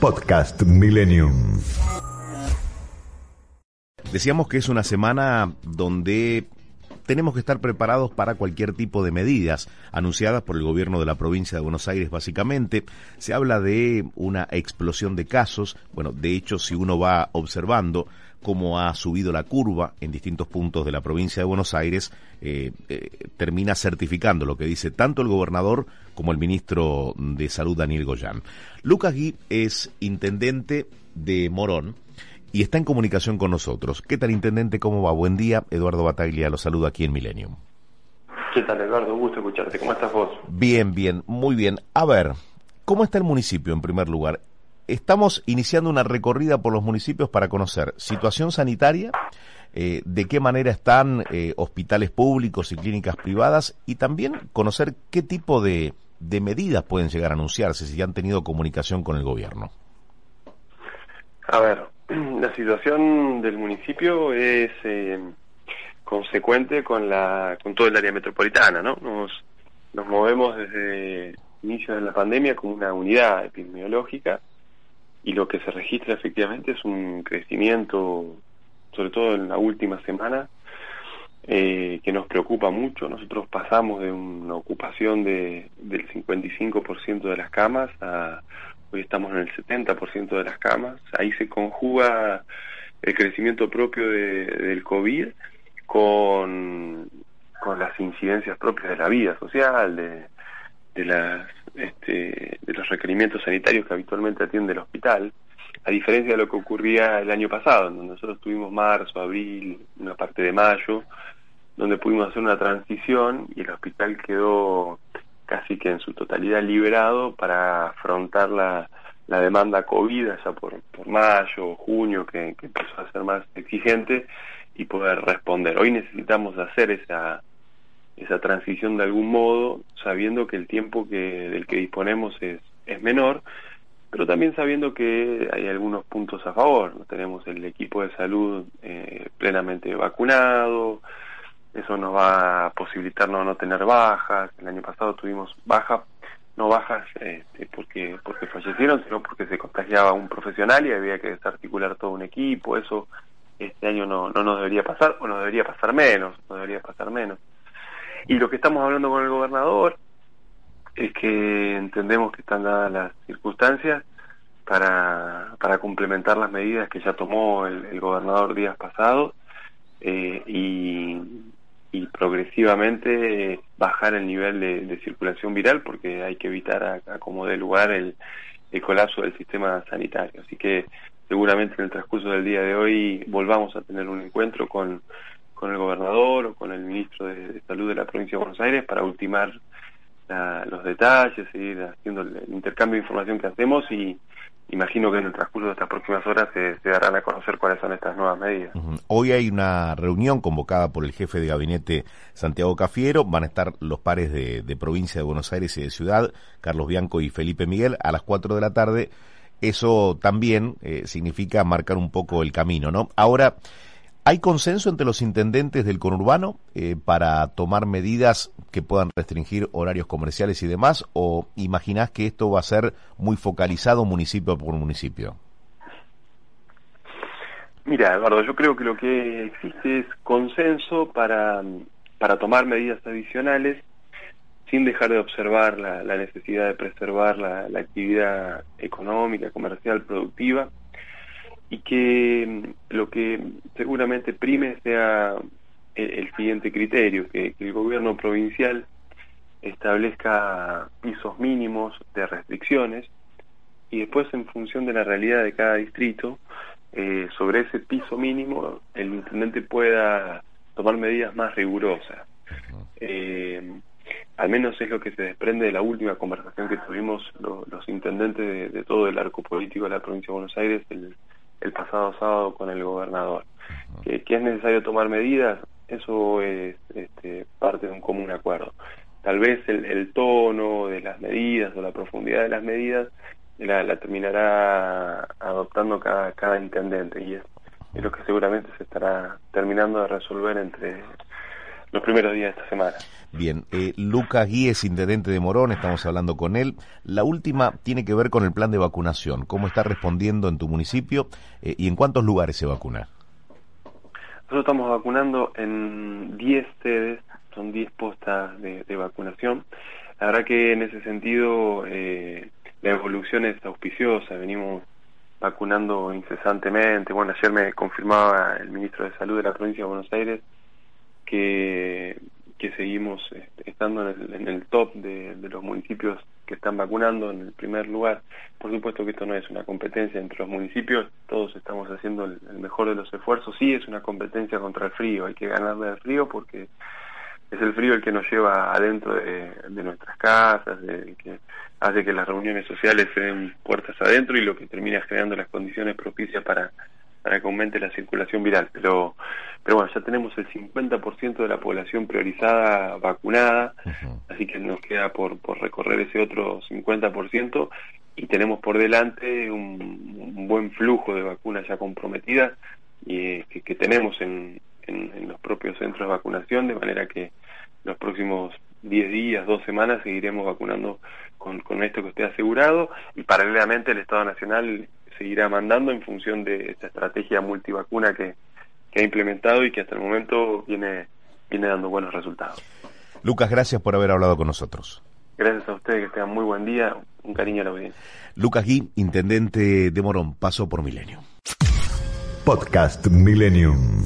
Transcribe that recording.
Podcast Millennium. Decíamos que es una semana donde tenemos que estar preparados para cualquier tipo de medidas anunciadas por el gobierno de la provincia de Buenos Aires básicamente. Se habla de una explosión de casos. Bueno, de hecho, si uno va observando cómo ha subido la curva en distintos puntos de la provincia de Buenos Aires, eh, eh, termina certificando lo que dice tanto el gobernador como el ministro de Salud, Daniel Goyán. Lucas Gui es intendente de Morón y está en comunicación con nosotros. ¿Qué tal, intendente? ¿Cómo va? Buen día. Eduardo Bataglia lo saluda aquí en Millennium. ¿Qué tal, Eduardo? Un gusto escucharte. ¿Cómo estás vos? Bien, bien, muy bien. A ver, ¿cómo está el municipio en primer lugar? Estamos iniciando una recorrida por los municipios para conocer situación sanitaria, eh, de qué manera están eh, hospitales públicos y clínicas privadas y también conocer qué tipo de, de medidas pueden llegar a anunciarse si ya han tenido comunicación con el gobierno. A ver, la situación del municipio es eh, consecuente con la con todo el área metropolitana, ¿no? Nos, nos movemos desde el inicio de la pandemia como una unidad epidemiológica y lo que se registra efectivamente es un crecimiento, sobre todo en la última semana, eh, que nos preocupa mucho. Nosotros pasamos de una ocupación de, del 55% de las camas a hoy estamos en el 70% de las camas. Ahí se conjuga el crecimiento propio de, del COVID con, con las incidencias propias de la vida social, de, de, las, este, de los requerimientos sanitarios que habitualmente atiende el hospital, a diferencia de lo que ocurría el año pasado, donde nosotros tuvimos marzo, abril, una parte de mayo, donde pudimos hacer una transición y el hospital quedó casi que en su totalidad liberado para afrontar la, la demanda COVID ya por, por mayo, junio, que, que empezó a ser más exigente y poder responder. Hoy necesitamos hacer esa, esa transición de algún modo, sabiendo que el tiempo que, del que disponemos es, es menor, pero también sabiendo que hay algunos puntos a favor. Tenemos el equipo de salud eh, plenamente vacunado, eso nos va a posibilitar no, no tener bajas. El año pasado tuvimos bajas, no bajas este, porque porque fallecieron, sino porque se contagiaba un profesional y había que desarticular todo un equipo. Eso este año no, no nos debería pasar, o no debería pasar menos, no debería pasar menos. Y lo que estamos hablando con el gobernador es que entendemos que están dadas las circunstancias para, para complementar las medidas que ya tomó el, el gobernador días pasados eh, y, y progresivamente bajar el nivel de, de, circulación viral porque hay que evitar a, a como dé lugar el, el colapso del sistema sanitario. Así que seguramente en el transcurso del día de hoy volvamos a tener un encuentro con, con el gobernador o con el ministro de, Salud de la provincia de Buenos Aires para ultimar la, los detalles, seguir haciendo el intercambio de información que hacemos y imagino que en el transcurso de estas próximas horas se, darán a conocer cuáles son estas nuevas medidas. Hoy hay una reunión convocada por el jefe de gabinete Santiago Cafiero, van a estar los pares de, de provincia de Buenos Aires y de ciudad, Carlos Bianco y Felipe Miguel, a las 4 de la tarde. Eso también eh, significa marcar un poco el camino, ¿no? Ahora, ¿Hay consenso entre los intendentes del conurbano eh, para tomar medidas que puedan restringir horarios comerciales y demás? ¿O imaginás que esto va a ser muy focalizado municipio por municipio? Mira, Eduardo, yo creo que lo que existe es consenso para, para tomar medidas adicionales sin dejar de observar la, la necesidad de preservar la, la actividad económica, comercial, productiva y que lo que seguramente prime sea el, el siguiente criterio, que, que, el gobierno provincial establezca pisos mínimos de restricciones y después en función de la realidad de cada distrito, eh, sobre ese piso mínimo el intendente pueda tomar medidas más rigurosas. Eh, al menos es lo que se desprende de la última conversación que tuvimos lo, los intendentes de, de, todo el arco político de la provincia de Buenos Aires el, el pasado sábado con el gobernador. Que, que, es necesario tomar medidas, eso es este, parte de un común acuerdo. Tal vez el, el, tono de las medidas o la profundidad de las medidas la, la terminará adoptando cada, intendente y es, es, lo que seguramente se estará terminando de resolver entre los primeros días de esta semana. Bien, eh, Lucas Guíez, intendente de Morón, estamos hablando con él. La última tiene que ver con el plan de vacunación. ¿Cómo está respondiendo en tu municipio eh, y en cuántos lugares se vacuna? Nosotros estamos vacunando en 10 sedes, son 10 postas de, vacunación. La verdad que en ese sentido eh, la evolución es auspiciosa, venimos vacunando incesantemente. Bueno, ayer me confirmaba el ministro de Salud de la provincia de Buenos Aires que que seguimos estando en el, top de, los municipios que están vacunando en el primer lugar. Por supuesto que esto no es una competencia entre los municipios, todos estamos haciendo el, mejor de los esfuerzos. Sí es una competencia contra el frío, hay que ganarle al frío porque es el frío el que nos lleva adentro de, nuestras casas, de, que hace que las reuniones sociales se den puertas adentro y lo que termina creando las condiciones propicias para para que aumente la circulación viral. Pero, pero bueno, ya tenemos el 50% de la población priorizada vacunada, así que nos queda por, por recorrer ese otro 50% y tenemos por delante un, buen flujo de vacunas ya comprometidas y eh, que, tenemos en, en, los propios centros de vacunación, de manera que los próximos 10 días, dos semanas seguiremos vacunando con, con esto que esté asegurado y paralelamente el Estado Nacional seguirá mandando en función de esta estrategia multivacuna que, que ha implementado y que hasta el momento viene, viene dando buenos resultados. Lucas, gracias por haber hablado con nosotros. Gracias a ustedes, que tengan muy buen día, un cariño a la audiencia. Lucas Gui, intendente de Morón, paso por Milenio. Podcast Millennium.